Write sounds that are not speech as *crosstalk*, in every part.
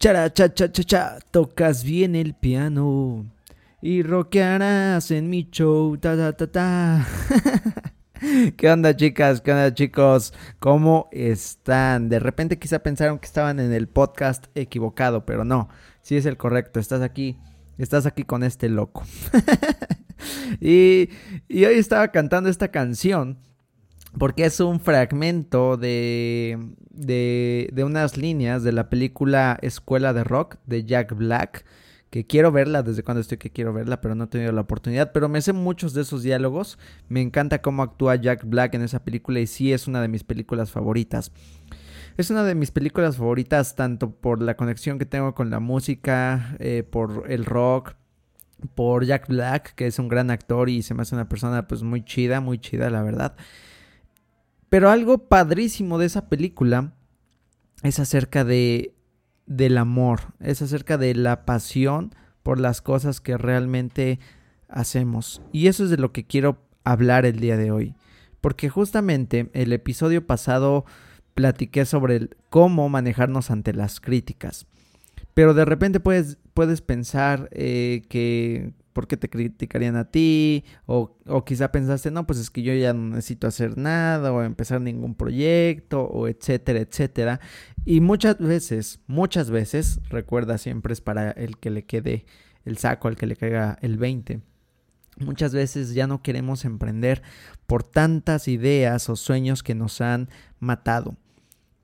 Chara, cha, cha, cha, cha, tocas bien el piano y rockearás en mi show, ta, ta, ta, ta. *laughs* ¿Qué onda chicas? ¿Qué onda chicos? ¿Cómo están? De repente quizá pensaron que estaban en el podcast equivocado, pero no, sí es el correcto, estás aquí, estás aquí con este loco. *laughs* y, y hoy estaba cantando esta canción porque es un fragmento de, de, de, unas líneas de la película Escuela de Rock de Jack Black, que quiero verla desde cuando estoy que quiero verla, pero no he tenido la oportunidad, pero me sé muchos de esos diálogos, me encanta cómo actúa Jack Black en esa película y sí es una de mis películas favoritas. Es una de mis películas favoritas tanto por la conexión que tengo con la música, eh, por el rock, por Jack Black, que es un gran actor y se me hace una persona pues muy chida, muy chida la verdad. Pero algo padrísimo de esa película es acerca de del amor, es acerca de la pasión por las cosas que realmente hacemos. Y eso es de lo que quiero hablar el día de hoy. Porque justamente el episodio pasado platiqué sobre cómo manejarnos ante las críticas. Pero de repente puedes, puedes pensar eh, que por qué te criticarían a ti, o, o, quizá pensaste, no, pues es que yo ya no necesito hacer nada, o empezar ningún proyecto, o etcétera, etcétera. Y muchas veces, muchas veces, recuerda siempre es para el que le quede el saco, al que le caiga el 20. Muchas veces ya no queremos emprender por tantas ideas o sueños que nos han matado.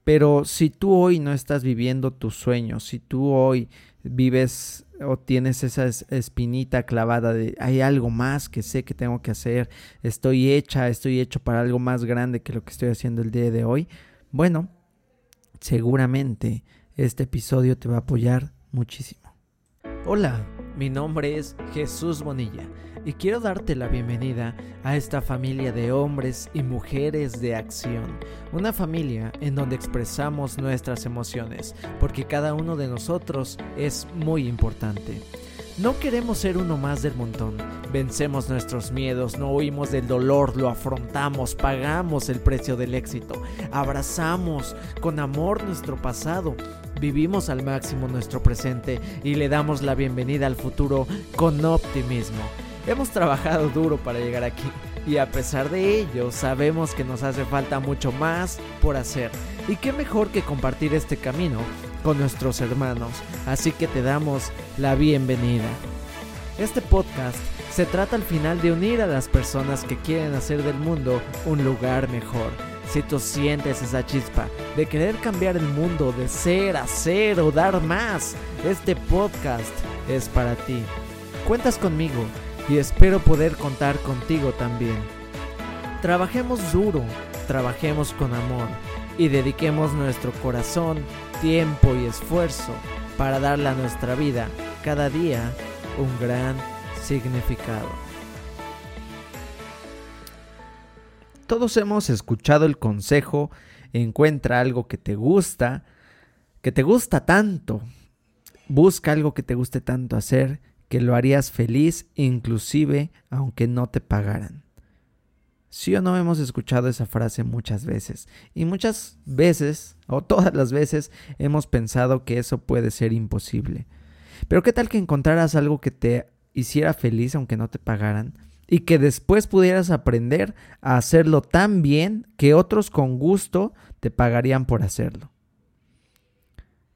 Pero si tú hoy no estás viviendo tus sueños, si tú hoy vives o tienes esa espinita clavada de hay algo más que sé que tengo que hacer, estoy hecha, estoy hecho para algo más grande que lo que estoy haciendo el día de hoy, bueno, seguramente este episodio te va a apoyar muchísimo. Hola, mi nombre es Jesús Bonilla y quiero darte la bienvenida a esta familia de hombres y mujeres de acción. Una familia en donde expresamos nuestras emociones, porque cada uno de nosotros es muy importante. No queremos ser uno más del montón. Vencemos nuestros miedos, no huimos del dolor, lo afrontamos, pagamos el precio del éxito, abrazamos con amor nuestro pasado, vivimos al máximo nuestro presente y le damos la bienvenida al futuro con optimismo. Hemos trabajado duro para llegar aquí y a pesar de ello sabemos que nos hace falta mucho más por hacer. Y qué mejor que compartir este camino con nuestros hermanos, así que te damos la bienvenida. Este podcast se trata al final de unir a las personas que quieren hacer del mundo un lugar mejor. Si tú sientes esa chispa de querer cambiar el mundo, de ser, hacer o dar más, este podcast es para ti. Cuentas conmigo y espero poder contar contigo también. Trabajemos duro, trabajemos con amor y dediquemos nuestro corazón, tiempo y esfuerzo para darle a nuestra vida cada día un gran significado. Todos hemos escuchado el consejo, encuentra algo que te gusta, que te gusta tanto, busca algo que te guste tanto hacer que lo harías feliz inclusive aunque no te pagaran. Sí o no hemos escuchado esa frase muchas veces y muchas veces o todas las veces hemos pensado que eso puede ser imposible. Pero ¿qué tal que encontraras algo que te hiciera feliz aunque no te pagaran? Y que después pudieras aprender a hacerlo tan bien que otros con gusto te pagarían por hacerlo.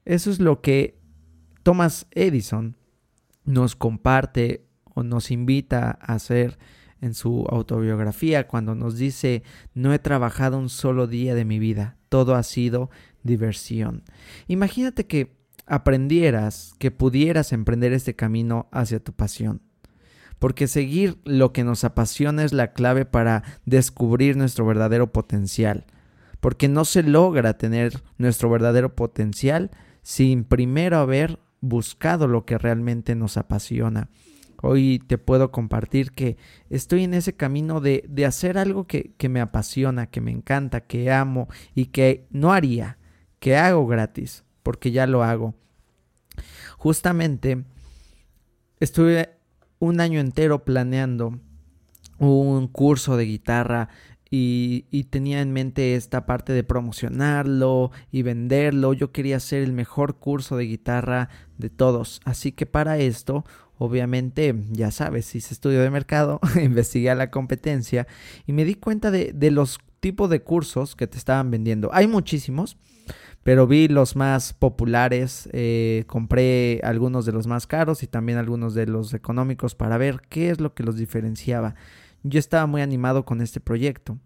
Eso es lo que Thomas Edison nos comparte o nos invita a hacer en su autobiografía cuando nos dice, no he trabajado un solo día de mi vida, todo ha sido diversión. Imagínate que aprendieras, que pudieras emprender este camino hacia tu pasión. Porque seguir lo que nos apasiona es la clave para descubrir nuestro verdadero potencial. Porque no se logra tener nuestro verdadero potencial sin primero haber buscado lo que realmente nos apasiona. Hoy te puedo compartir que estoy en ese camino de, de hacer algo que, que me apasiona, que me encanta, que amo y que no haría, que hago gratis, porque ya lo hago. Justamente estuve un año entero planeando un curso de guitarra y, y, tenía en mente esta parte de promocionarlo y venderlo. Yo quería hacer el mejor curso de guitarra de todos. Así que para esto, obviamente, ya sabes, hice estudio de mercado, *laughs* investigué a la competencia y me di cuenta de, de los tipos de cursos que te estaban vendiendo. Hay muchísimos pero vi los más populares, eh, compré algunos de los más caros y también algunos de los económicos para ver qué es lo que los diferenciaba. Yo estaba muy animado con este proyecto,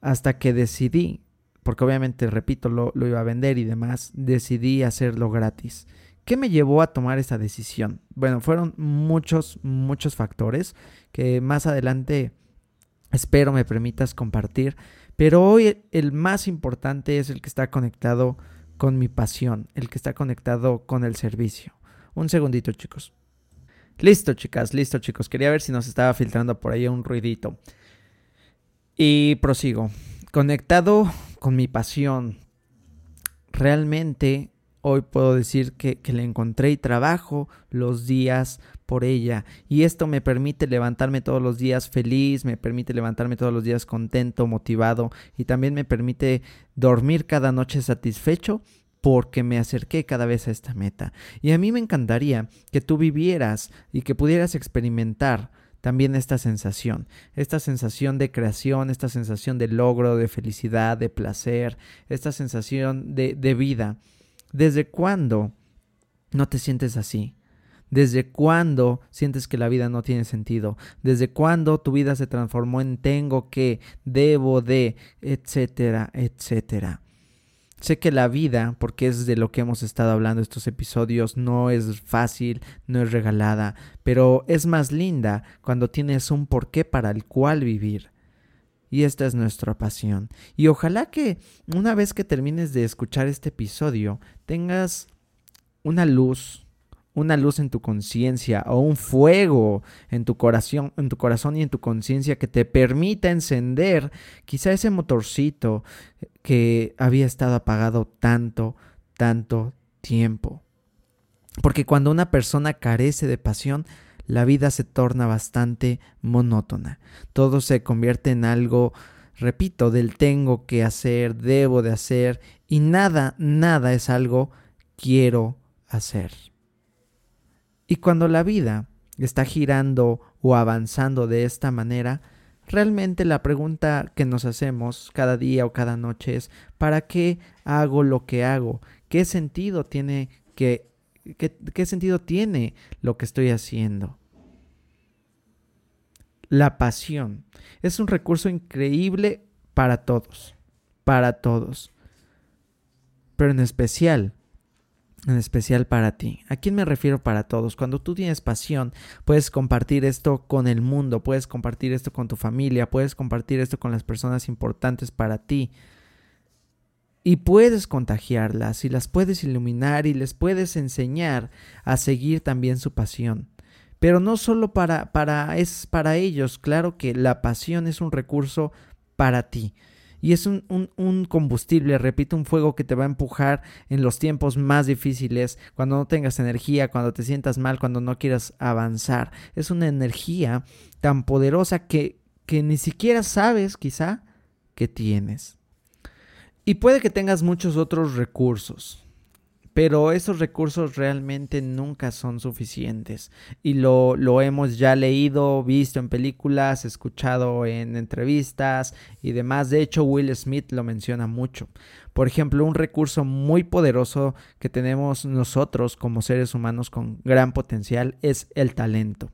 hasta que decidí, porque obviamente, repito, lo, iba a vender y demás, decidí hacerlo gratis. ¿Qué me llevó a tomar esa decisión? Bueno, fueron muchos, muchos factores que más adelante espero me permitas compartir. Pero hoy el más importante es el que está conectado con mi pasión, el que está conectado con el servicio. Un segundito, chicos. Listo, chicas, listo, chicos. Quería ver si nos estaba filtrando por ahí un ruidito. Y prosigo. Conectado con mi pasión. Realmente hoy puedo decir que, le encontré y trabajo los días por ella. Y esto me permite levantarme todos los días feliz, me permite levantarme todos los días contento, motivado y también me permite dormir cada noche satisfecho porque me acerqué cada vez a esta meta. Y a mí me encantaría que tú vivieras y que pudieras experimentar también esta sensación, esta sensación de creación, esta sensación de logro, de felicidad, de placer, esta sensación de, de vida. ¿Desde cuándo no te sientes así? ¿Desde cuándo sientes que la vida no tiene sentido? ¿Desde cuándo tu vida se transformó en tengo que, debo de, etcétera, etcétera? Sé que la vida, porque es de lo que hemos estado hablando estos episodios, no es fácil, no es regalada, pero es más linda cuando tienes un porqué para el cual vivir. Y esta es nuestra pasión. Y ojalá que una vez que termines de escuchar este episodio, tengas una luz, una luz en tu conciencia o un fuego en tu corazón, en tu corazón y en tu conciencia que te permita encender quizá ese motorcito que había estado apagado tanto, tanto tiempo. Porque cuando una persona carece de pasión, la vida se torna bastante monótona. Todo se convierte en algo, repito, del tengo que hacer, debo de hacer, y nada, nada es algo quiero hacer. Y cuando la vida está girando o avanzando de esta manera, realmente la pregunta que nos hacemos cada día o cada noche es ¿para qué hago lo que hago? ¿Qué sentido tiene que qué, qué sentido tiene lo que estoy haciendo? La pasión es un recurso increíble para todos, para todos, pero en especial en especial para ti. ¿A quién me refiero para todos? Cuando tú tienes pasión, puedes compartir esto con el mundo, puedes compartir esto con tu familia, puedes compartir esto con las personas importantes para ti. Y puedes contagiarlas y las puedes iluminar y les puedes enseñar a seguir también su pasión. Pero no solo para, para, es para ellos, claro que la pasión es un recurso para ti y es un, un, combustible, repito, un fuego que te va a empujar en los tiempos más difíciles, cuando no tengas energía, cuando te sientas mal, cuando no quieras avanzar. Es una energía tan poderosa que, que ni siquiera sabes quizá que tienes. Y puede que tengas muchos otros recursos, pero esos recursos realmente nunca son suficientes y lo, lo, hemos ya leído, visto en películas, escuchado en entrevistas y demás. De hecho, Will Smith lo menciona mucho. Por ejemplo, un recurso muy poderoso que tenemos nosotros como seres humanos con gran potencial es el talento.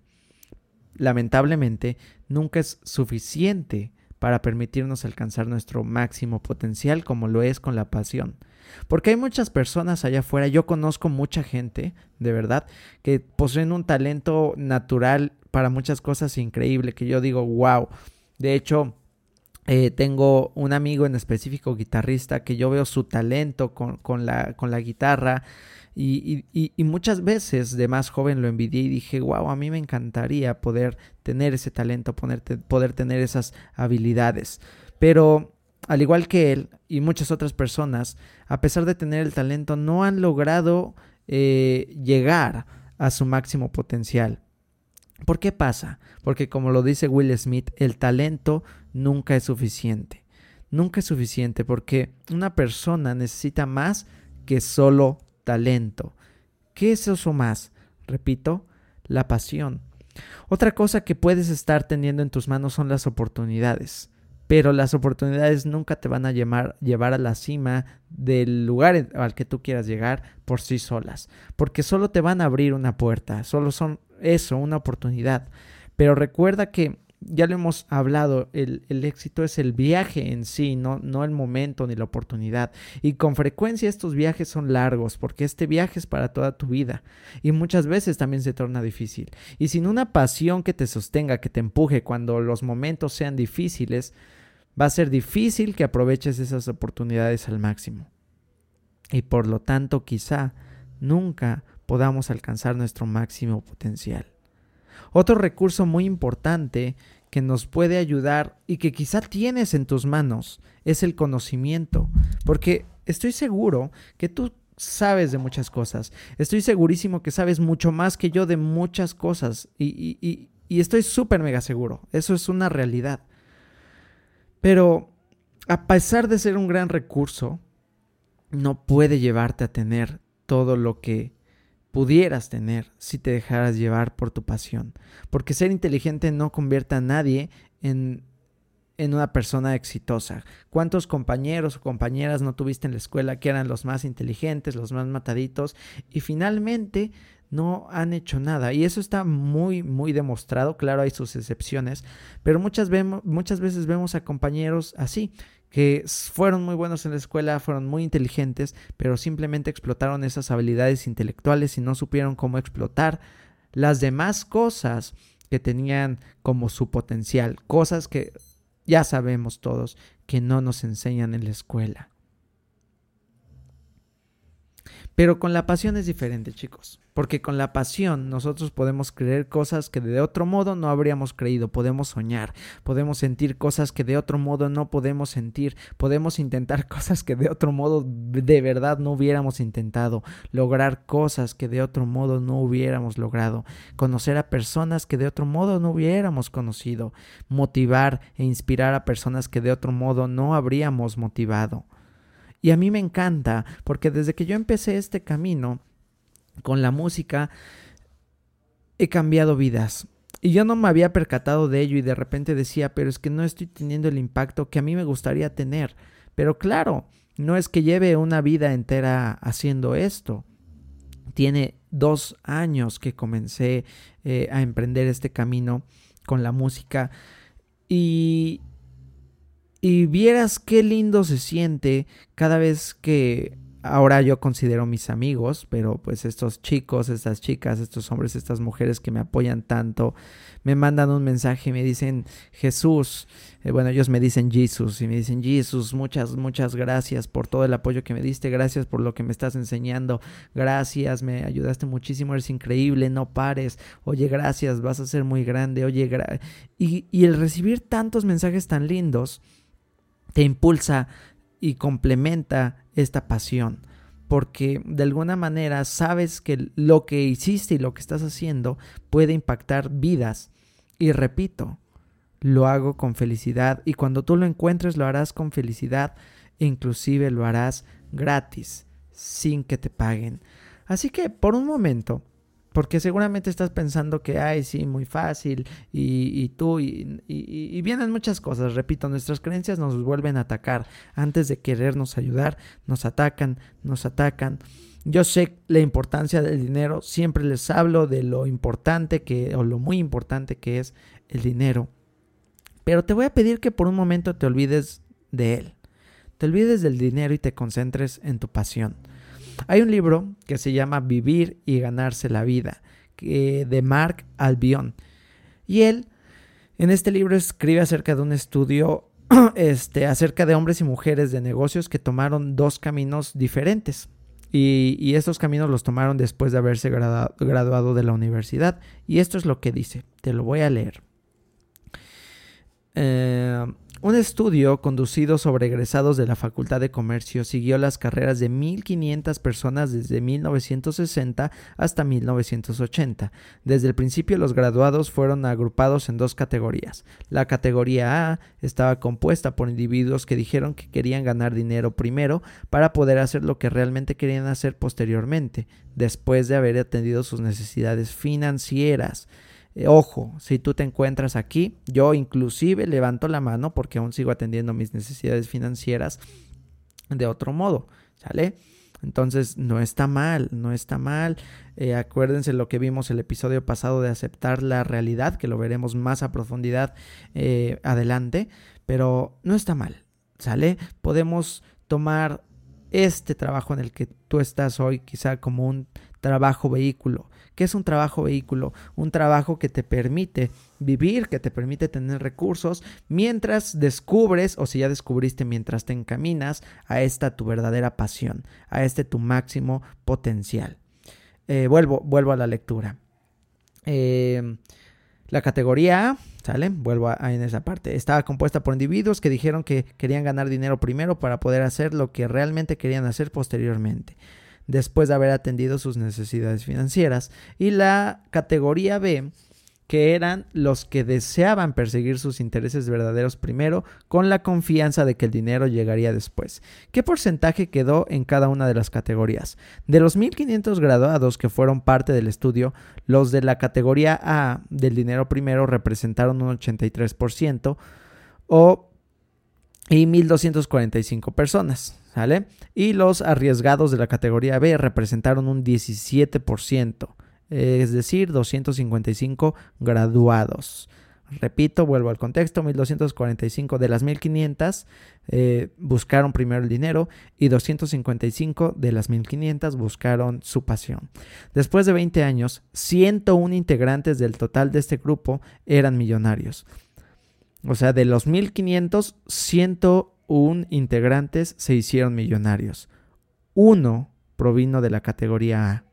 Lamentablemente, nunca es suficiente para permitirnos alcanzar nuestro máximo potencial como lo es con la pasión. Porque hay muchas personas allá afuera, yo conozco mucha gente, de verdad, que poseen un talento natural para muchas cosas increíble, que yo digo, wow. De hecho, eh, tengo un amigo en específico, guitarrista, que yo veo su talento con, con, la, con la guitarra. Y, y, y, muchas veces de más joven lo envidié y dije, wow, a mí me encantaría poder tener ese talento, poder, poder tener esas habilidades. Pero al igual que él y muchas otras personas, a pesar de tener el talento, no han logrado eh, llegar a su máximo potencial. ¿Por qué pasa? Porque como lo dice Will Smith, el talento nunca es suficiente. Nunca es suficiente porque una persona necesita más que solo talento. ¿Qué es eso más? Repito, la pasión. Otra cosa que puedes estar teniendo en tus manos son las oportunidades. Pero las oportunidades nunca te van a llevar a la cima del lugar al que tú quieras llegar por sí solas. Porque solo te van a abrir una puerta. Solo son eso, una oportunidad. Pero recuerda que ya lo hemos hablado, el, éxito es el viaje en sí, no, el momento ni la oportunidad. Y con frecuencia estos viajes son largos, porque este viaje es para toda tu vida. Y muchas veces también se torna difícil. Y sin una pasión que te sostenga, que te empuje cuando los momentos sean difíciles, va a ser difícil que aproveches esas oportunidades al máximo. Y por lo tanto, quizá nunca podamos alcanzar nuestro máximo potencial. Otro recurso muy importante que nos puede ayudar y que quizá tienes en tus manos es el conocimiento, porque estoy seguro que tú sabes de muchas cosas, estoy segurísimo que sabes mucho más que yo de muchas cosas y, estoy súper mega seguro, eso es una realidad. Pero a pesar de ser un gran recurso, no puede llevarte a tener todo lo que pudieras tener si te dejaras llevar por tu pasión. Porque ser inteligente no convierte a nadie en, en una persona exitosa. ¿Cuántos compañeros o compañeras no tuviste en la escuela que eran los más inteligentes, los más mataditos y finalmente no han hecho nada? Y eso está muy, muy demostrado. Claro, hay sus excepciones, pero muchas, muchas veces vemos a compañeros así que fueron muy buenos en la escuela, fueron muy inteligentes, pero simplemente explotaron esas habilidades intelectuales y no supieron cómo explotar las demás cosas que tenían como su potencial, cosas que ya sabemos todos que no nos enseñan en la escuela. Pero con la pasión es diferente, chicos. Porque con la pasión nosotros podemos creer cosas que de otro modo no habríamos creído, podemos soñar, podemos sentir cosas que de otro modo no podemos sentir, podemos intentar *laughs* cosas que de otro modo de verdad no hubiéramos intentado, lograr cosas que de otro modo no hubiéramos logrado, conocer a personas que de otro modo no hubiéramos conocido, motivar e inspirar a personas que de otro modo no habríamos motivado. Y a mí me encanta porque desde que yo empecé este camino, con la música, he cambiado vidas. Y yo no me había percatado de ello y de repente decía, pero es que no estoy teniendo el impacto que a mí me gustaría tener. Pero claro, no es que lleve una vida entera haciendo esto. Tiene dos años que comencé eh, a emprender este camino con la música y, y vieras qué lindo se siente cada vez que ahora yo considero mis amigos, pero pues estos chicos, estas chicas, estos hombres, estas mujeres que me apoyan tanto, me mandan un mensaje y me dicen, Jesús, eh, bueno, ellos me dicen Jesús y me dicen, Jesús, muchas, muchas gracias por todo el apoyo que me diste, gracias por lo que me estás enseñando, gracias, me ayudaste muchísimo, eres increíble, no pares, oye, gracias, vas a ser muy grande, oye, y, y el recibir tantos mensajes tan lindos, te impulsa y complementa esta pasión, porque de alguna manera sabes que lo que hiciste y lo que estás haciendo puede impactar vidas. Y repito, lo hago con felicidad y cuando tú lo encuentres lo harás con felicidad inclusive lo harás gratis, sin que te paguen. Así que por un momento, porque seguramente estás pensando que, ay, sí, muy fácil, y, tú, y, y, vienen muchas cosas. Repito, nuestras creencias nos vuelven a atacar. Antes de querernos ayudar, nos atacan, nos atacan. Yo sé la importancia del dinero, siempre les hablo de lo importante que, o lo muy importante que es el dinero. Pero te voy a pedir que por un momento te olvides de él. Te olvides del dinero y te concentres en tu pasión. Hay un libro que se llama Vivir y ganarse la vida, de Mark Albion. Y él, en este libro, escribe acerca de un estudio *clears throat* este, acerca de hombres y mujeres de negocios que tomaron dos caminos diferentes. Y, estos caminos los tomaron después de haberse graduado de la universidad. Y esto es lo que dice. Te lo voy a leer. Eh, Un estudio conducido sobre egresados de la Facultad de Comercio siguió las carreras de 1.500 personas desde 1960 hasta 1980. Desde el principio los graduados fueron agrupados en dos categorías. La categoría A estaba compuesta por individuos que dijeron que querían ganar dinero primero para poder hacer lo que realmente querían hacer posteriormente, después de haber atendido sus necesidades financieras. Eh, ojo, si tú te encuentras aquí, yo inclusive levanto la mano porque aún sigo atendiendo mis necesidades financieras de otro modo, ¿sale? Entonces no está mal, no está mal. Eh, acuérdense lo que vimos el episodio pasado de aceptar la realidad, que lo veremos más a profundidad eh, adelante, pero no está mal, ¿sale? Podemos tomar este trabajo en el que tú estás hoy quizá como un trabajo vehículo ¿Qué es un trabajo vehículo? Un trabajo que te permite vivir, que te permite tener recursos, mientras descubres, o si ya descubriste mientras te encaminas a esta tu verdadera pasión, a este tu máximo potencial. Eh, vuelvo, vuelvo a la lectura. Em, la categoría A, ¿sale? Vuelvo a, en esa parte. Estaba compuesta por individuos que dijeron que querían ganar dinero primero para poder hacer lo que realmente querían hacer posteriormente después de haber atendido sus necesidades financieras. Y la categoría B, que eran los que deseaban perseguir sus intereses verdaderos primero con la confianza de que el dinero llegaría después. ¿Qué porcentaje quedó en cada una de las categorías? De los 1.500 graduados que fueron parte del estudio, los de la categoría A del dinero primero representaron un 83% o y 1.245 personas. ¿Sale? Y los arriesgados de la categoría B representaron un 17%, es decir, 255 graduados. Repito, vuelvo al contexto, 1245 de las 1500 eh, buscaron primero el dinero y 255 de las 1500 buscaron su pasión. Después de 20 años, 101 integrantes del total de este grupo eran millonarios. O sea, de los 1500, 101 integrantes se hicieron millonarios. Uno provino de la categoría A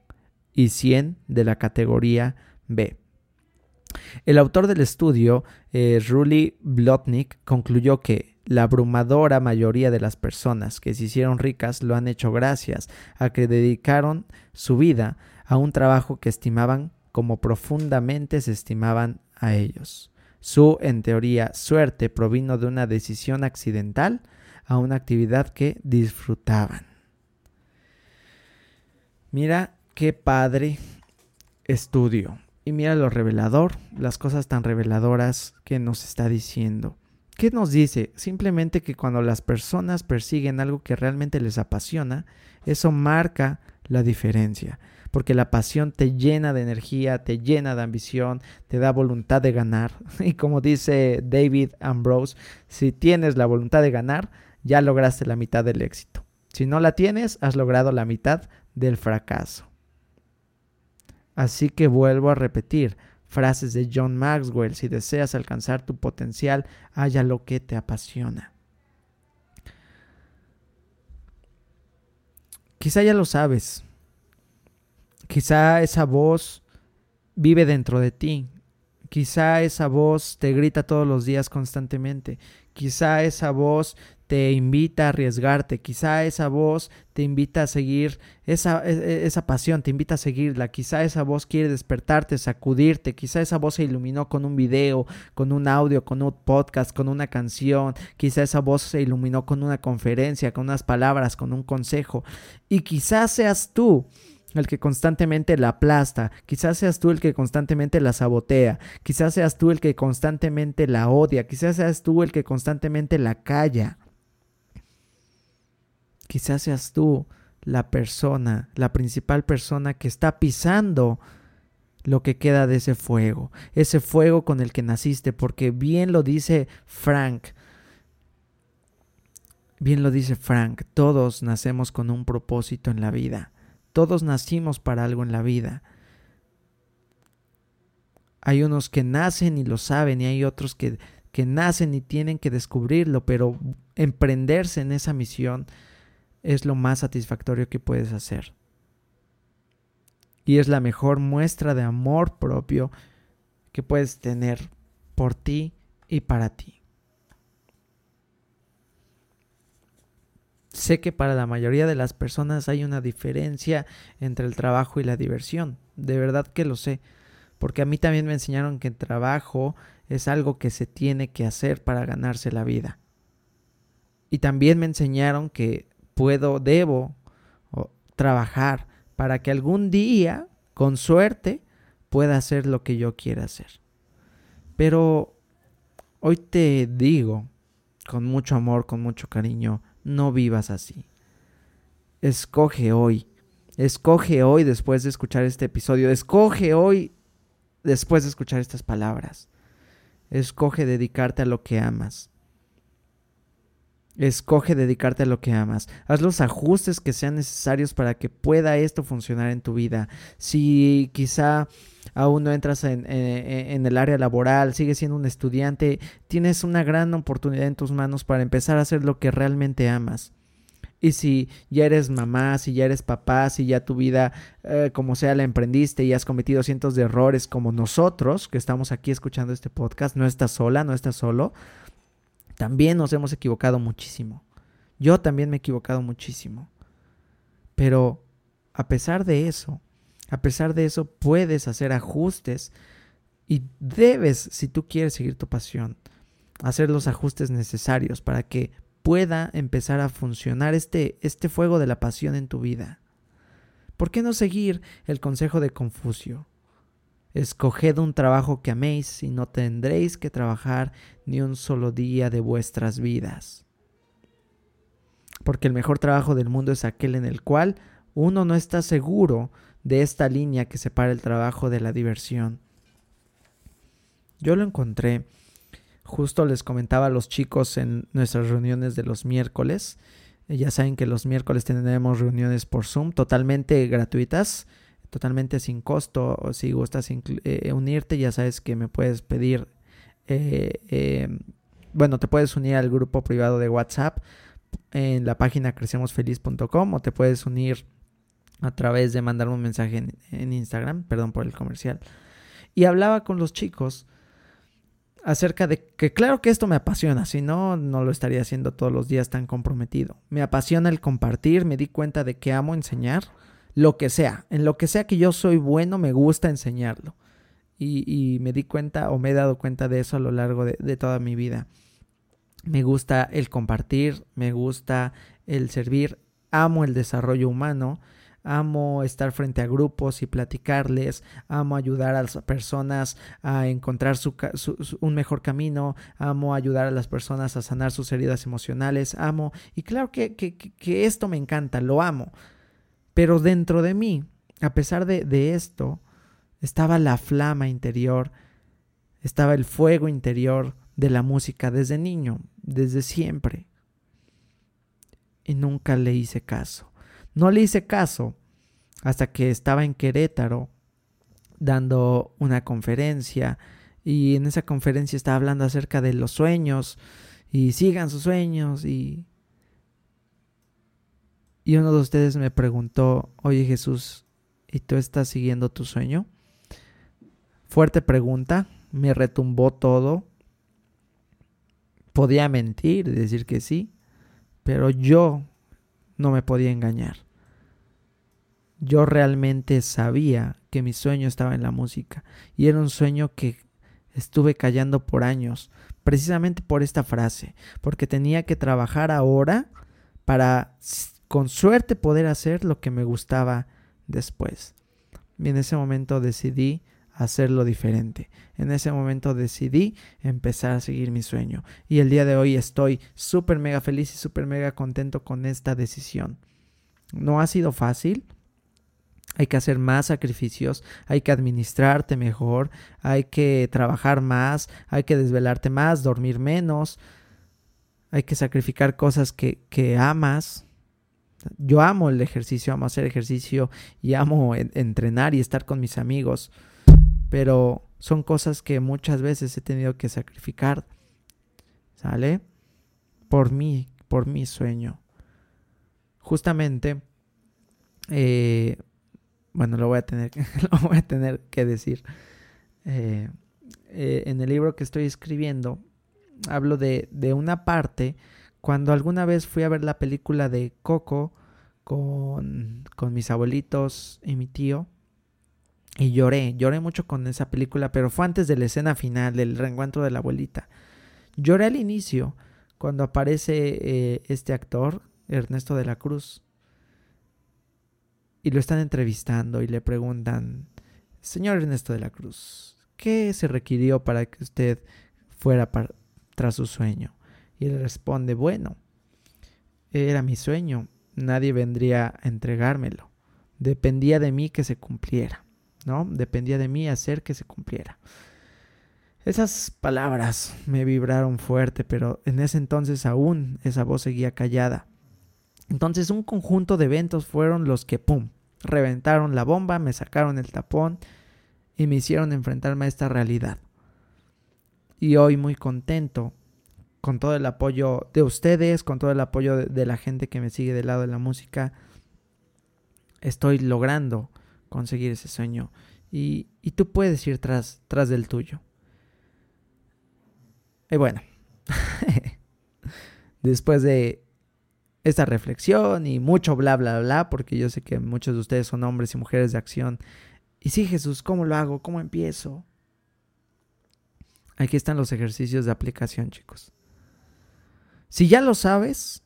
y 100 de la categoría B. El autor del estudio, eh, Ruli Blotnik, concluyó que la abrumadora mayoría de las personas que se hicieron ricas lo han hecho gracias a que dedicaron su vida a un trabajo que estimaban como profundamente se estimaban a ellos. Su, en teoría, suerte provino de una decisión accidental a una actividad que disfrutaban. Mira qué padre estudio. Y mira lo revelador, las cosas tan reveladoras que nos está diciendo. ¿Qué nos dice? Simplemente que cuando las personas persiguen algo que realmente les apasiona, eso marca la diferencia porque la pasión te llena de energía, te llena de ambición, te da voluntad de ganar. *laughs* Y como dice David Ambrose, si tienes la voluntad de ganar, ya lograste la mitad del éxito. Si no la tienes, has logrado la mitad del fracaso. Así que vuelvo a repetir frases de John Maxwell, si deseas alcanzar tu potencial, haya lo que te apasiona. Quizá ya lo sabes, Quizá esa voz vive dentro de ti. Quizá esa voz te grita todos los días constantemente. Quizá esa voz te invita a arriesgarte. Quizá esa voz te invita a seguir esa, e, e, esa, pasión, te invita a seguirla. Quizá esa voz quiere despertarte, sacudirte. Quizá esa voz se iluminó con un video, con un audio, con un podcast, con una canción. Quizá esa voz se iluminó con una conferencia, con unas palabras, con un consejo. Y quizá seas tú el que constantemente la aplasta, quizás seas tú el que constantemente la sabotea, quizás seas tú el que constantemente la odia, quizás seas tú el que constantemente la calla. Quizás seas tú la persona, la principal persona que está pisando lo que queda de ese fuego, ese fuego con el que naciste, porque bien lo dice Frank, bien lo dice Frank, todos nacemos con un propósito en la vida. Todos nacimos para algo en la vida. Hay unos que nacen y lo saben y hay otros que, que nacen y tienen que descubrirlo, pero emprenderse en esa misión es lo más satisfactorio que puedes hacer. Y es la mejor muestra de amor propio que puedes tener por ti y para ti. Sé que para la mayoría de las personas hay una diferencia entre el trabajo y la diversión. De verdad que lo sé. Porque a mí también me enseñaron que el trabajo es algo que se tiene que hacer para ganarse la vida. Y también me enseñaron que puedo, debo trabajar para que algún día, con suerte, pueda hacer lo que yo quiera hacer. Pero hoy te digo, con mucho amor, con mucho cariño, no vivas así. Escoge hoy. Escoge hoy después de escuchar este episodio. Escoge hoy después de escuchar estas palabras. Escoge dedicarte a lo que amas. Escoge dedicarte a lo que amas. Haz los ajustes que sean necesarios para que pueda esto funcionar en tu vida. Si quizá aún no entras en, el área laboral, sigues siendo un estudiante, tienes una gran oportunidad en tus manos para empezar a hacer lo que realmente amas. Y si ya eres mamá, si ya eres papá, si ya tu vida, eh, como sea, la emprendiste y has cometido cientos de errores como nosotros, que estamos aquí escuchando este podcast, no estás sola, no estás solo, también nos hemos equivocado muchísimo. Yo también me he equivocado muchísimo. Pero a pesar de eso, a pesar de eso, puedes hacer ajustes y debes, si tú quieres seguir tu pasión, hacer los ajustes necesarios para que pueda empezar a funcionar este, este fuego de la pasión en tu vida. ¿Por qué no seguir el consejo de Confucio? Escoged un trabajo que améis y no tendréis que trabajar ni un solo día de vuestras vidas. Porque el mejor trabajo del mundo es aquel en el cual uno no está seguro de esta línea que separa el trabajo de la diversión. Yo lo encontré Justo les comentaba a los chicos en nuestras reuniones de los miércoles. Ya saben que los miércoles tenemos reuniones por Zoom totalmente gratuitas, totalmente sin costo. O si gustas eh, unirte, ya sabes que me puedes pedir. Eh, em, bueno, te puedes unir al grupo privado de WhatsApp en la página crecemosfeliz.com o te puedes unir a través de mandarme un mensaje en Instagram, perdón por el comercial. Y hablaba con los chicos acerca de que claro que esto me apasiona, si no, no lo estaría haciendo todos los días tan comprometido. Me apasiona el compartir, me di cuenta de que amo enseñar, lo que sea, en lo que sea que yo soy bueno, me gusta enseñarlo. Y, me di cuenta o me he dado cuenta de eso a lo largo de toda mi vida. Me gusta el compartir, me gusta el servir, amo el desarrollo humano amo estar frente a grupos y platicarles, amo ayudar a las personas a encontrar un mejor camino, amo ayudar a las personas a sanar sus heridas emocionales, amo, y claro que, que, esto me encanta, lo amo, pero dentro de mí, a pesar de, de esto, estaba la flama interior, estaba el fuego interior de la música desde niño, desde siempre. Y nunca le hice caso. No le hice caso hasta que estaba en Querétaro dando una conferencia y en esa conferencia estaba hablando acerca de los sueños y sigan sus sueños y y uno de ustedes me preguntó, "Oye Jesús, ¿y tú estás siguiendo tu sueño?" Fuerte pregunta, me retumbó todo. Podía mentir y decir que sí, pero yo no me podía engañar yo realmente sabía que mi sueño estaba en la música y era un sueño que estuve callando por años, precisamente por esta frase, porque tenía que trabajar ahora para con suerte poder hacer lo que me gustaba después. Y en ese momento decidí hacerlo diferente. En ese momento decidí empezar a seguir mi sueño. Y el día de hoy estoy súper mega feliz y súper mega contento con esta decisión. No ha sido fácil, hay que hacer más sacrificios, hay que administrarte mejor, hay que trabajar más, hay que desvelarte más, dormir menos, hay que sacrificar cosas que, que amas. Yo amo el ejercicio, amo hacer ejercicio y amo entrenar y estar con mis amigos, pero son cosas que muchas veces he tenido que sacrificar, ¿sale? Por mí, por mi sueño. Justamente, eh, bueno, lo voy a tener, *laughs* lo voy a tener que decir. Eh, eh, en el libro que estoy escribiendo, hablo de, de, una parte Cuando alguna vez fui a ver la película de Coco con, con mis abuelitos y mi tío, y lloré, lloré mucho con esa película, pero fue antes de la escena final, del reencuentro de la abuelita. Lloré al inicio, cuando aparece eh, este actor, Ernesto de la Cruz, y lo están entrevistando y le preguntan, señor Ernesto de la Cruz, ¿qué se requirió para que usted fuera tras su sueño? Y él responde, bueno, era mi sueño, nadie vendría a entregármelo, dependía de mí que se cumpliera, ¿no? Dependía de mí hacer que se cumpliera. Esas palabras me vibraron fuerte, pero en ese entonces aún esa voz seguía callada. Entonces un conjunto de eventos fueron los que, ¡pum!, reventaron la bomba, me sacaron el tapón y me hicieron enfrentarme a esta realidad. Y hoy muy contento con todo el apoyo de ustedes, con todo el apoyo de, la gente que me sigue del lado de la música, estoy logrando conseguir ese sueño. Y, y tú puedes ir tras, tras del tuyo. Y bueno, *laughs* después de esta reflexión y mucho bla, bla, bla, porque yo sé que muchos de ustedes son hombres y mujeres de acción. Y sí, Jesús, ¿cómo lo hago? ¿Cómo empiezo? Aquí están los ejercicios de aplicación, chicos. Si ya lo sabes,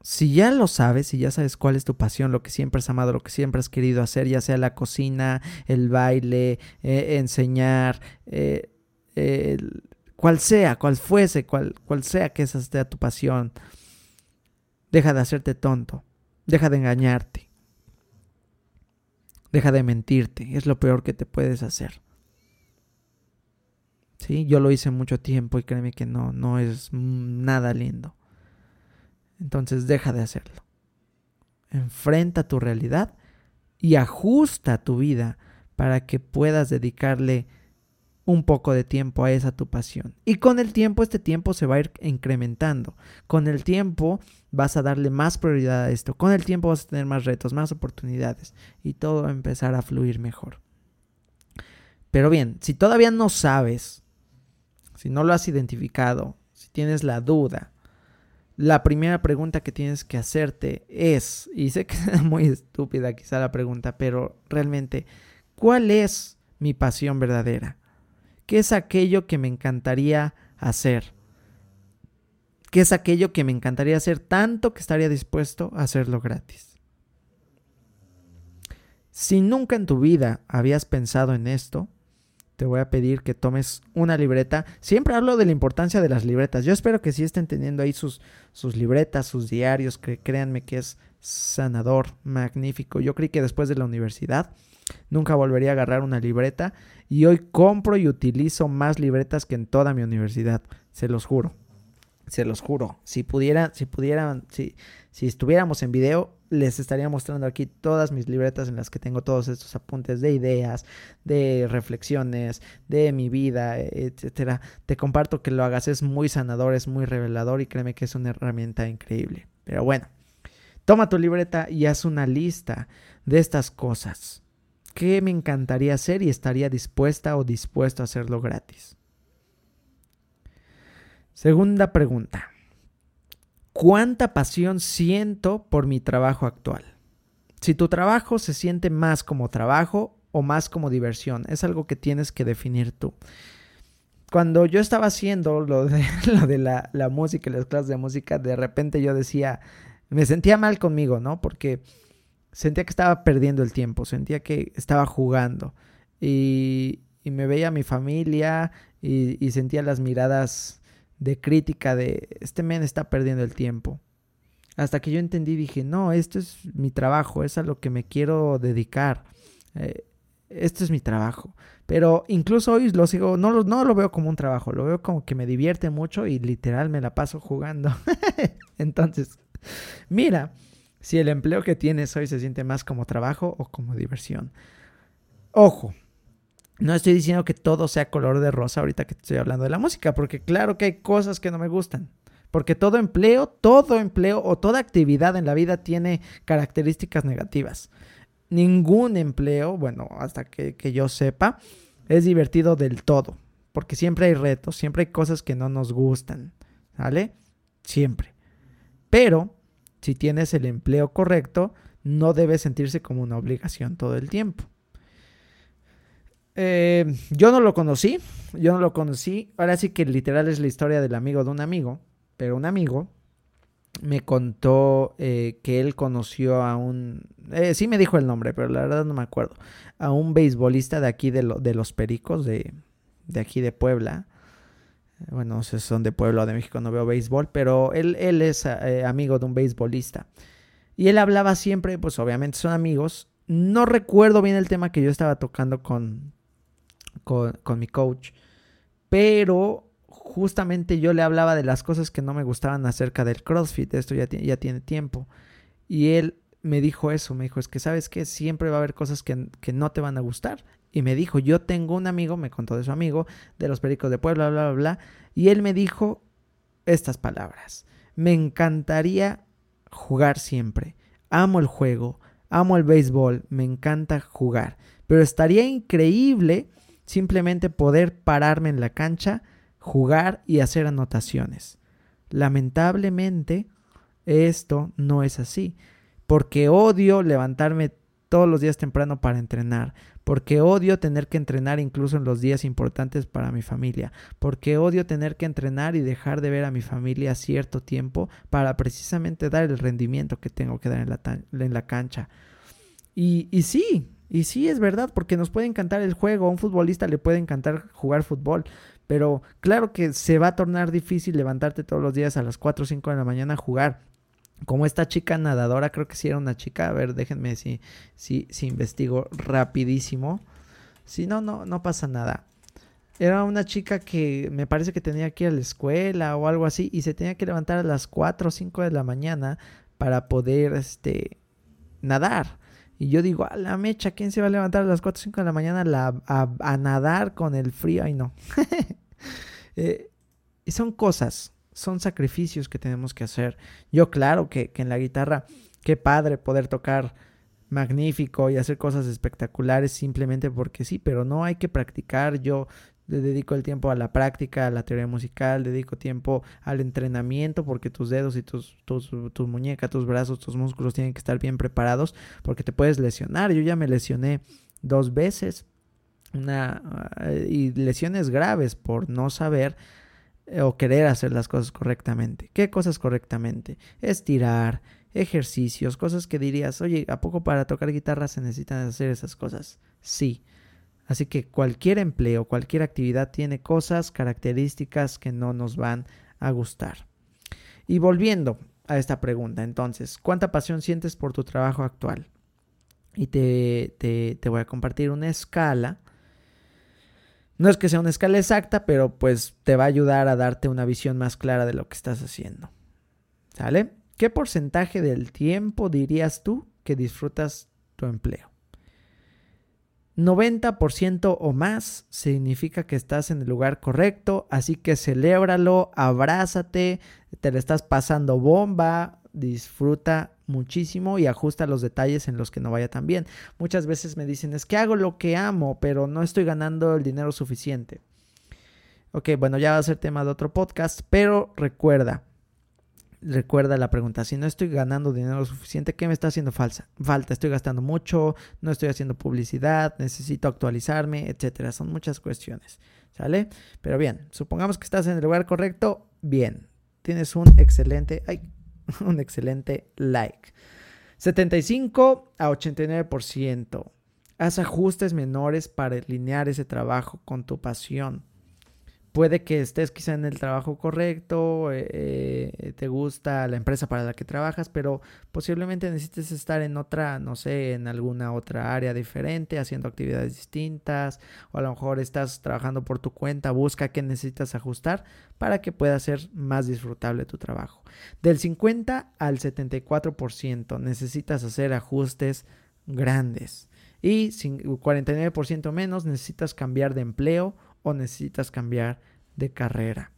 si ya lo sabes, si ya sabes cuál es tu pasión, lo que siempre has amado, lo que siempre has querido hacer, ya sea la cocina, el baile, eh, enseñar, eh, cual sea, cual fuese, cual, cual sea que esa sea tu pasión, deja de hacerte tonto, deja de engañarte, deja de mentirte, es lo peor que te puedes hacer. Sí, yo lo hice mucho tiempo y créeme que no, no es nada lindo. Entonces deja de hacerlo. Enfrenta tu realidad y ajusta tu vida para que puedas dedicarle un poco de tiempo a esa tu pasión. Y con el tiempo este tiempo se va a ir incrementando. Con el tiempo vas a darle más prioridad a esto. Con el tiempo vas a tener más retos, más oportunidades y todo va a empezar a fluir mejor. Pero bien, si todavía no sabes, si no lo has identificado, si tienes la duda, la primera pregunta que tienes que hacerte es, y sé que *laughs* es muy estúpida quizá la pregunta, pero realmente, ¿cuál es mi pasión verdadera? ¿Qué es aquello que me encantaría hacer? ¿Qué es aquello que me encantaría hacer tanto que estaría dispuesto a hacerlo gratis? Si nunca en tu vida habías pensado en esto, te voy a pedir que tomes una libreta. Siempre hablo de la importancia de las libretas. Yo espero que sí estén teniendo ahí sus, sus libretas, sus diarios, que créanme que es sanador, magnífico. Yo creí que después de la universidad Nunca volvería a agarrar una libreta y hoy compro y utilizo más libretas que en toda mi universidad, se los juro. Se los juro. Si pudiera, si pudieran, si, si estuviéramos en video, les estaría mostrando aquí todas mis libretas en las que tengo todos estos apuntes de ideas, de reflexiones, de mi vida, etcétera. Te comparto que lo hagas, es muy sanador, es muy revelador y créeme que es una herramienta increíble. Pero bueno, toma tu libreta y haz una lista de estas cosas. ¿Qué me encantaría hacer y estaría dispuesta o dispuesto a hacerlo gratis? Segunda pregunta. ¿Cuánta pasión siento por mi trabajo actual? Si tu trabajo se siente más como trabajo o más como diversión, es algo que tienes que definir tú. Cuando yo estaba haciendo lo de, *laughs* la música y las clases de música, de repente yo decía, me sentía mal conmigo, ¿no? Porque sentía que estaba perdiendo el tiempo, sentía que estaba jugando y, me veía a mi familia y, sentía las miradas de crítica de este men está perdiendo el tiempo. Hasta que yo entendí, dije, no, esto es mi trabajo, es a lo que me quiero dedicar. Eh, esto es mi trabajo. Pero incluso hoy lo sigo, no lo, no lo veo como un trabajo, lo veo como que me divierte mucho y literal me la paso jugando. *laughs* Entonces, mira, si el empleo que tienes hoy se siente más como trabajo o como diversión. Ojo, no estoy diciendo que todo sea color de rosa ahorita que estoy hablando de la música, porque claro que hay cosas que no me gustan. Porque todo empleo, todo empleo o toda actividad en la vida tiene características negativas. Ningún empleo, bueno, hasta que, que yo sepa, es divertido del todo. Porque siempre hay retos, siempre hay cosas que no nos gustan. ¿Vale? Siempre. Pero si tienes el empleo correcto, no debe sentirse como una obligación todo el tiempo. Eh, yo no lo conocí, yo no lo conocí. Ahora sí que literal es la historia del amigo de un amigo, pero un amigo me contó eh, que él conoció a un... Eh, sí me dijo el nombre, pero la verdad no me acuerdo. A un beisbolista de aquí de, los Pericos, de, de, aquí de Puebla. Bueno, no sé si son de Puebla o de México, no veo béisbol, pero él, él es amigo de un beisbolista. Y él hablaba siempre, pues obviamente son amigos. No recuerdo bien el tema que yo estaba tocando con, mi coach, pero justamente yo le hablaba de las cosas que no me gustaban acerca del CrossFit. Esto ya, ya tiene tiempo. Y él me dijo eso, me dijo, es que sabes que siempre va a haber cosas que, que, no te van a gustar. Y me dijo, yo tengo un amigo, me contó de su amigo, de los Pericos de Puebla, bla, bla, bla, y él me dijo estas palabras. Me encantaría jugar siempre. Amo el juego, amo el béisbol, me encanta jugar. Pero estaría increíble simplemente poder pararme en la cancha, jugar y hacer anotaciones. Lamentablemente, esto no es así, porque odio levantarme todos los días temprano para entrenar, porque odio tener que entrenar incluso en los días importantes para mi familia, porque odio tener que entrenar y dejar de ver a mi familia cierto tiempo para precisamente dar el rendimiento que tengo que dar en la, cancha. Y, y sí, y sí es verdad, porque nos puede encantar el juego, a un futbolista le puede encantar jugar fútbol, pero claro que se va a tornar difícil levantarte todos los días a las 4 o 5 de la mañana a jugar como esta chica nadadora, creo que sí era una chica, a ver, déjenme si, si, si investigo rapidísimo. Si no, no, no pasa nada. Era una chica que me parece que tenía que ir a la escuela o algo así y se tenía que levantar a las 4 o 5 de la mañana para poder este, nadar. Y yo digo, a la mecha, ¿quién se va a levantar a las 4 o 5 de la mañana a, nadar con el frío? Ay, no. *laughs* eh, y son cosas son sacrificios que tenemos que hacer. Yo claro que, en la guitarra, qué padre poder tocar magnífico y hacer cosas espectaculares simplemente porque sí, pero no hay que practicar. Yo le dedico el tiempo a la práctica, a la teoría musical, dedico tiempo al entrenamiento porque tus dedos y tus, tus, tus muñecas, tus brazos, tus músculos tienen que estar bien preparados porque te puedes lesionar. Yo ya me lesioné dos veces una, eh, y lesiones graves por no saber eh, o querer hacer las cosas correctamente. ¿Qué cosas correctamente? Estirar, ejercicios, cosas que dirías, oye, ¿a poco para tocar guitarra se necesitan hacer esas cosas? Sí. Así que cualquier empleo, cualquier actividad tiene cosas, características que no nos van a gustar. Y volviendo a esta pregunta, entonces, ¿cuánta pasión sientes por tu trabajo actual? Y te, te, te voy a compartir una escala no es que sea una escala exacta, pero pues te va a ayudar a darte una visión más clara de lo que estás haciendo. ¿Sale? ¿Qué porcentaje del tiempo dirías tú que disfrutas tu empleo? 90% o más significa que estás en el lugar correcto, así que celébralo, abrázate, te le estás pasando bomba, disfruta muchísimo y ajusta los detalles en los que no vaya tan bien. Muchas veces me dicen, es que hago lo que amo, pero no estoy ganando el dinero suficiente. Ok, bueno, ya va a ser tema de otro podcast, pero recuerda, recuerda la pregunta, si no estoy ganando dinero suficiente, ¿qué me está haciendo falsa? falta? Estoy gastando mucho, no estoy haciendo publicidad, necesito actualizarme, etcétera. Son muchas cuestiones, ¿sale? Pero bien, supongamos que estás en el lugar correcto, bien. Tienes un excelente... Ay, *laughs* un excelente like. 75 a 89%. Haz ajustes menores para alinear ese trabajo con tu pasión puede que estés quizá en el trabajo correcto, eh, eh, te gusta la empresa para la que trabajas, pero posiblemente necesites estar en otra, no sé, en alguna otra área diferente, haciendo actividades distintas, o a lo mejor estás trabajando por tu cuenta, busca qué necesitas ajustar para que pueda ser más disfrutable tu trabajo. Del 50 al 74% necesitas hacer ajustes grandes. Y 49% menos necesitas cambiar de empleo o necesitas cambiar de carrera.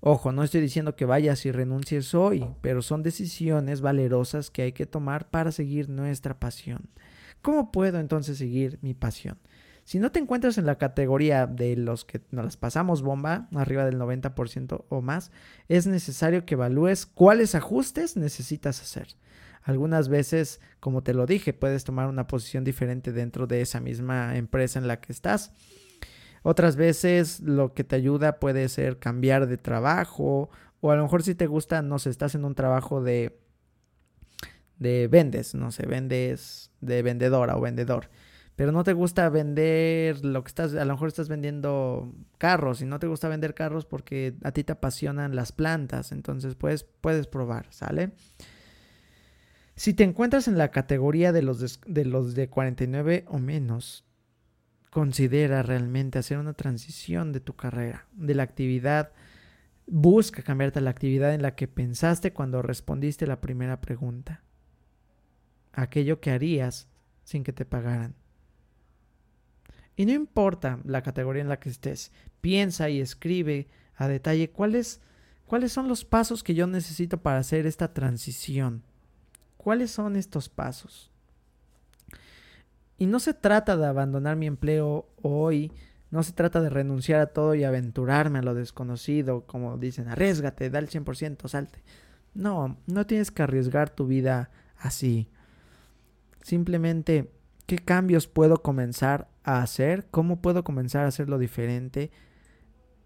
Ojo, no estoy diciendo que vayas y renuncies hoy, pero son decisiones valerosas que hay que tomar para seguir nuestra pasión. ¿Cómo puedo entonces seguir mi pasión? Si no te encuentras en la categoría de los que nos las pasamos bomba, arriba del 90% o más, es necesario que evalúes cuáles ajustes necesitas hacer. Algunas veces, como te lo dije, puedes tomar una posición diferente dentro de esa misma empresa en la que estás. Otras veces lo que te ayuda puede ser cambiar de trabajo o a lo mejor si te gusta, no sé, estás en un trabajo de de vendes, no sé, vendes de vendedora o vendedor, pero no te gusta vender lo que estás, a lo mejor estás vendiendo carros y no te gusta vender carros porque a ti te apasionan las plantas, entonces puedes, puedes probar, ¿sale? Si te encuentras en la categoría de los de, de los de 49 o menos, considera realmente hacer una transición de tu carrera, de la actividad Busca cambiarte la actividad en la que pensaste cuando respondiste la primera pregunta. Aquello que harías sin que te pagaran. Y no importa la categoría en la que estés, piensa y escribe a detalle cuáles, cuáles son los pasos que yo necesito para hacer esta transición. ¿Cuáles son estos pasos? Y no se trata de abandonar mi empleo hoy no se trata de renunciar a todo y aventurarme a lo desconocido, como dicen, arriesgate, da el 100%, salte. No, no tienes que arriesgar tu vida así. Simplemente, ¿qué cambios puedo comenzar a hacer? ¿Cómo puedo comenzar a hacerlo diferente?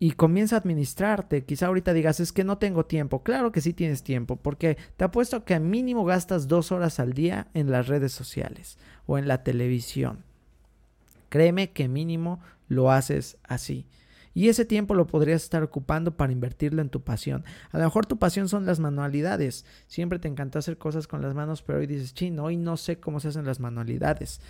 Y comienza a administrarte. Quizá ahorita digas, es que no tengo tiempo. Claro que sí tienes tiempo, porque te apuesto que mínimo gastas dos horas al día en las redes sociales o en la televisión. Créeme que mínimo lo haces así. Y ese tiempo lo podrías estar ocupando para invertirlo en tu pasión. A lo mejor tu pasión son las manualidades. Siempre te encantó hacer cosas con las manos, pero hoy dices, chino, hoy no sé cómo se hacen las manualidades.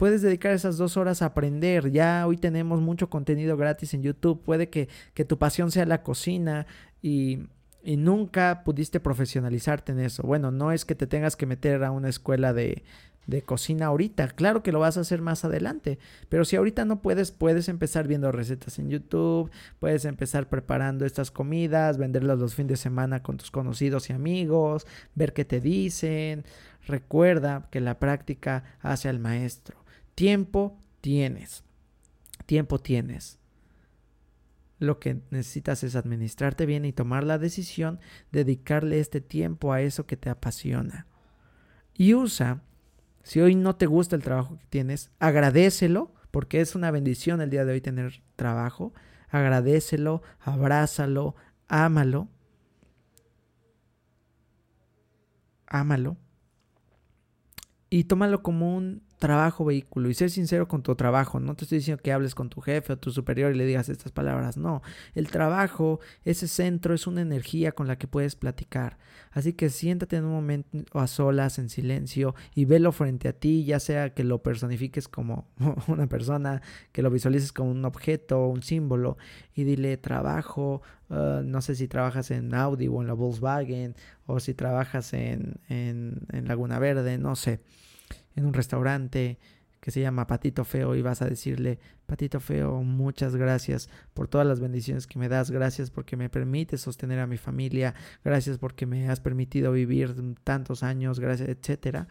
Puedes dedicar esas dos horas a aprender. Ya hoy tenemos mucho contenido gratis en YouTube. Puede que, que tu pasión sea la cocina y, nunca pudiste profesionalizarte en eso. Bueno, no es que te tengas que meter a una escuela de, de cocina ahorita. Claro que lo vas a hacer más adelante, pero si ahorita no puedes, puedes empezar viendo recetas en YouTube, puedes empezar preparando estas comidas, venderlas los fines de semana con tus conocidos y amigos, ver qué te dicen. Recuerda que la práctica hace al maestro. Tiempo tienes. Tiempo tienes. Lo que necesitas es administrarte bien y tomar la decisión de dedicarle este tiempo a eso que te apasiona. Y usa si hoy no te gusta el trabajo que tienes, agradecelo, porque es una bendición el día de hoy tener trabajo. Agradecelo, abrázalo, ámalo. Ámalo. Y tómalo como un trabajo vehículo y ser sincero con tu trabajo. No te estoy diciendo que hables con tu jefe o tu superior y le digas estas palabras. No, el trabajo, ese centro es una energía con la que puedes platicar. Así que siéntate en un momento a solas, en silencio y velo frente a ti, ya sea que lo personifiques como *laughs* una persona, que lo visualices como un objeto, un símbolo y dile trabajo. Uh, no sé si trabajas en Audi o en la Volkswagen o si trabajas en, en, en Laguna Verde, no sé en un restaurante que se llama Patito Feo y vas a decirle, Patito Feo, muchas gracias por todas las bendiciones que me das, gracias porque me permites sostener a mi familia, gracias porque me has permitido vivir tantos años, gracias, etcétera.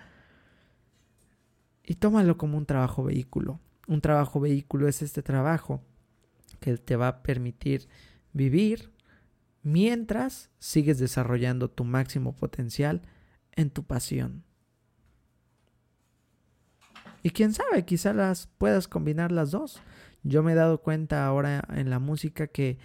Y tómalo como un trabajo vehículo. Un trabajo vehículo es este trabajo que te va a permitir vivir mientras sigues desarrollando tu máximo potencial en tu pasión. Y quién sabe, quizá las puedas combinar las dos. Yo me he dado cuenta ahora en la música que,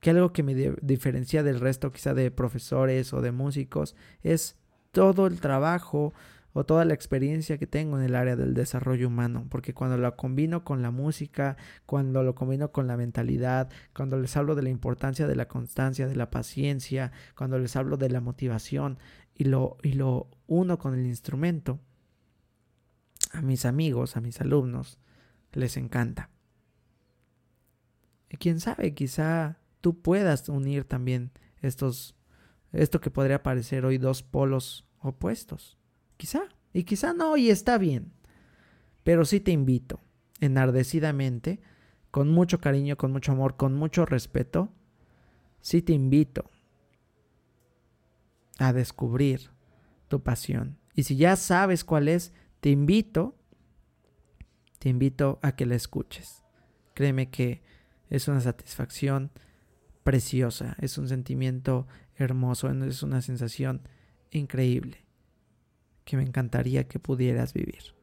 que algo que me diferencia del resto quizá de profesores o de músicos es todo el trabajo o toda la experiencia que tengo en el área del desarrollo humano, porque cuando lo combino con la música, cuando lo combino con la mentalidad, cuando les hablo de la importancia de la constancia, de la paciencia, cuando les hablo de la motivación y lo, y lo uno con el instrumento, a mis amigos, a mis alumnos, les encanta. Y quién sabe, quizá tú puedas unir también estos, esto que podría parecer hoy dos polos opuestos. Quizá, y quizá no, y está bien. Pero sí te invito, enardecidamente, con mucho cariño, con mucho amor, con mucho respeto, sí te invito a descubrir tu pasión. Y si ya sabes cuál es, te invito te invito a que la escuches. Créeme que es una satisfacción preciosa, es un sentimiento hermoso, es una sensación increíble que me encantaría que pudieras vivir.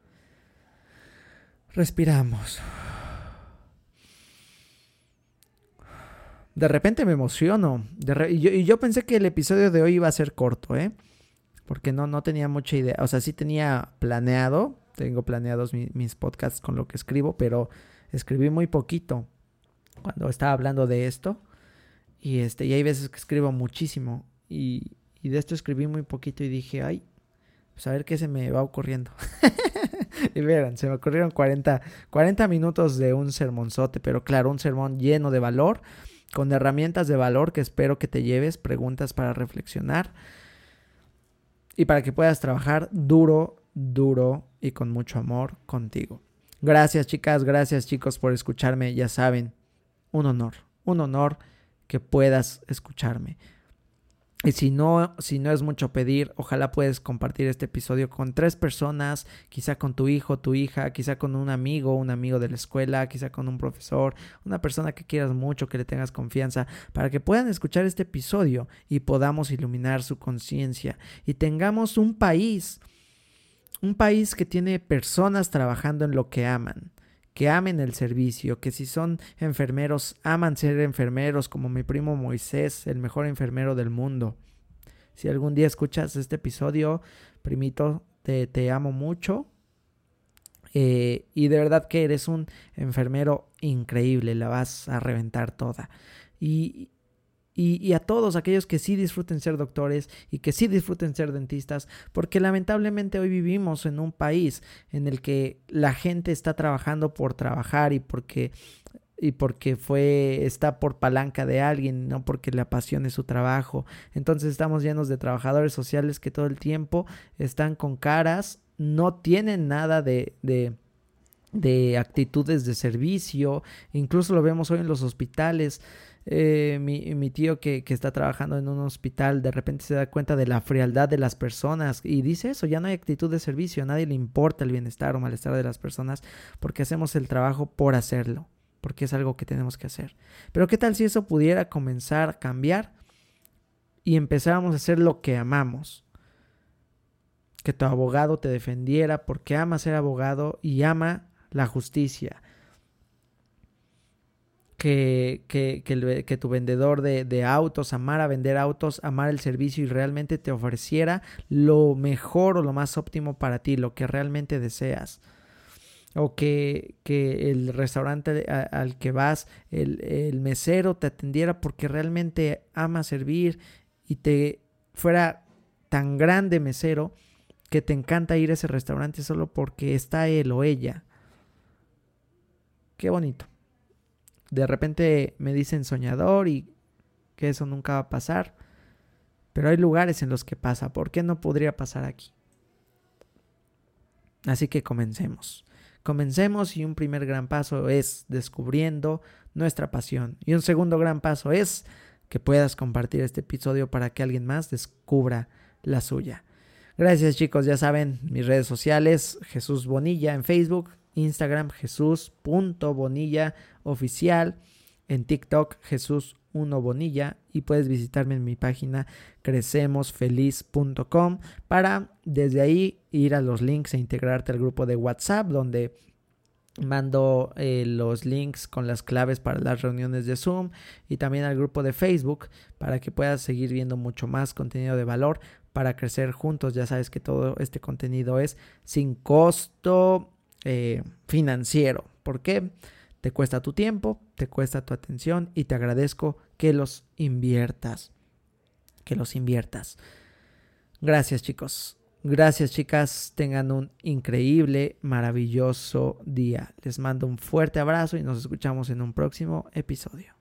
Respiramos. De repente me emociono. y, yo, pensé que el episodio de hoy iba a ser corto, ¿eh? Porque no, no tenía mucha idea. O sea, sí tenía planeado. Tengo planeados mis podcasts con lo que escribo, pero escribí muy poquito cuando estaba hablando de esto. Y, este, y hay veces que escribo muchísimo. Y, y de esto escribí muy poquito y dije, ay, pues a ver qué se me va ocurriendo. *laughs* y verán, se me ocurrieron 40, 40 minutos de un sermonzote, pero claro, un sermón lleno de valor con herramientas de valor que espero que te lleves, preguntas para reflexionar y para que puedas trabajar duro, duro y con mucho amor contigo. Gracias chicas, gracias chicos por escucharme, ya saben, un honor, un honor que puedas escucharme. Y si no, si no es mucho pedir, ojalá puedes compartir este episodio con tres personas, quizá con tu hijo, tu hija, quizá con un amigo, un amigo de la escuela, quizá con un profesor, una persona que quieras mucho, que le tengas confianza, para que puedan escuchar este episodio y podamos iluminar su conciencia. Y tengamos un país, un país que tiene personas trabajando en lo que aman que amen el servicio, que si son enfermeros, aman ser enfermeros, como mi primo Moisés, el mejor enfermero del mundo. Si algún día escuchas este episodio, primito, te, te amo mucho. Eh, y de verdad que eres un enfermero increíble, la vas a reventar toda. Y, y, a todos aquellos que sí disfruten ser doctores y que sí disfruten ser dentistas, porque lamentablemente hoy vivimos en un país en el que la gente está trabajando por trabajar y porque y porque fue está por palanca de alguien, no porque le apasione su trabajo. Entonces estamos llenos de trabajadores sociales que todo el tiempo están con caras, no tienen nada de, de de actitudes de servicio, incluso lo vemos hoy en los hospitales. Eh, mi, mi, tío que, que, está trabajando en un hospital de repente se da cuenta de la frialdad de las personas y dice eso, ya no hay actitud de servicio, a nadie le importa el bienestar o malestar de las personas porque hacemos el trabajo por hacerlo, porque es algo que tenemos que hacer. Pero ¿qué tal si eso pudiera comenzar a cambiar y empezáramos a hacer lo que amamos? Que tu abogado te defendiera porque ama ser abogado y ama la justicia que, que, que, tu vendedor de, de, autos amara vender autos, amara el servicio y realmente te ofreciera lo mejor o lo más óptimo para ti, lo que realmente deseas. O que, que el restaurante al que vas, el, el mesero te atendiera porque realmente ama servir y te fuera tan grande mesero que te encanta ir a ese restaurante solo porque está él o ella. Qué bonito de repente me dicen soñador y que eso nunca va a pasar. Pero hay lugares en los que pasa. ¿Por qué no podría pasar aquí? Así que comencemos. Comencemos y un primer gran paso es descubriendo nuestra pasión. Y un segundo gran paso es que puedas compartir este episodio para que alguien más descubra la suya. Gracias chicos, ya saben, mis redes sociales, Jesús Bonilla en Facebook, Instagram Jesús.bonilla oficial, en TikTok Jesús 1 Bonilla y puedes visitarme en mi página crecemosfeliz.com para desde ahí ir a los links e integrarte al grupo de WhatsApp donde mando eh, los links con las claves para las reuniones de Zoom y también al grupo de Facebook para que puedas seguir viendo mucho más contenido de valor para crecer juntos. Ya sabes que todo este contenido es sin costo eh, financiero. ¿Por qué? Te cuesta tu tiempo, te cuesta tu atención y te agradezco que los inviertas. Que los inviertas. Gracias chicos. Gracias chicas. Tengan un increíble, maravilloso día. Les mando un fuerte abrazo y nos escuchamos en un próximo episodio.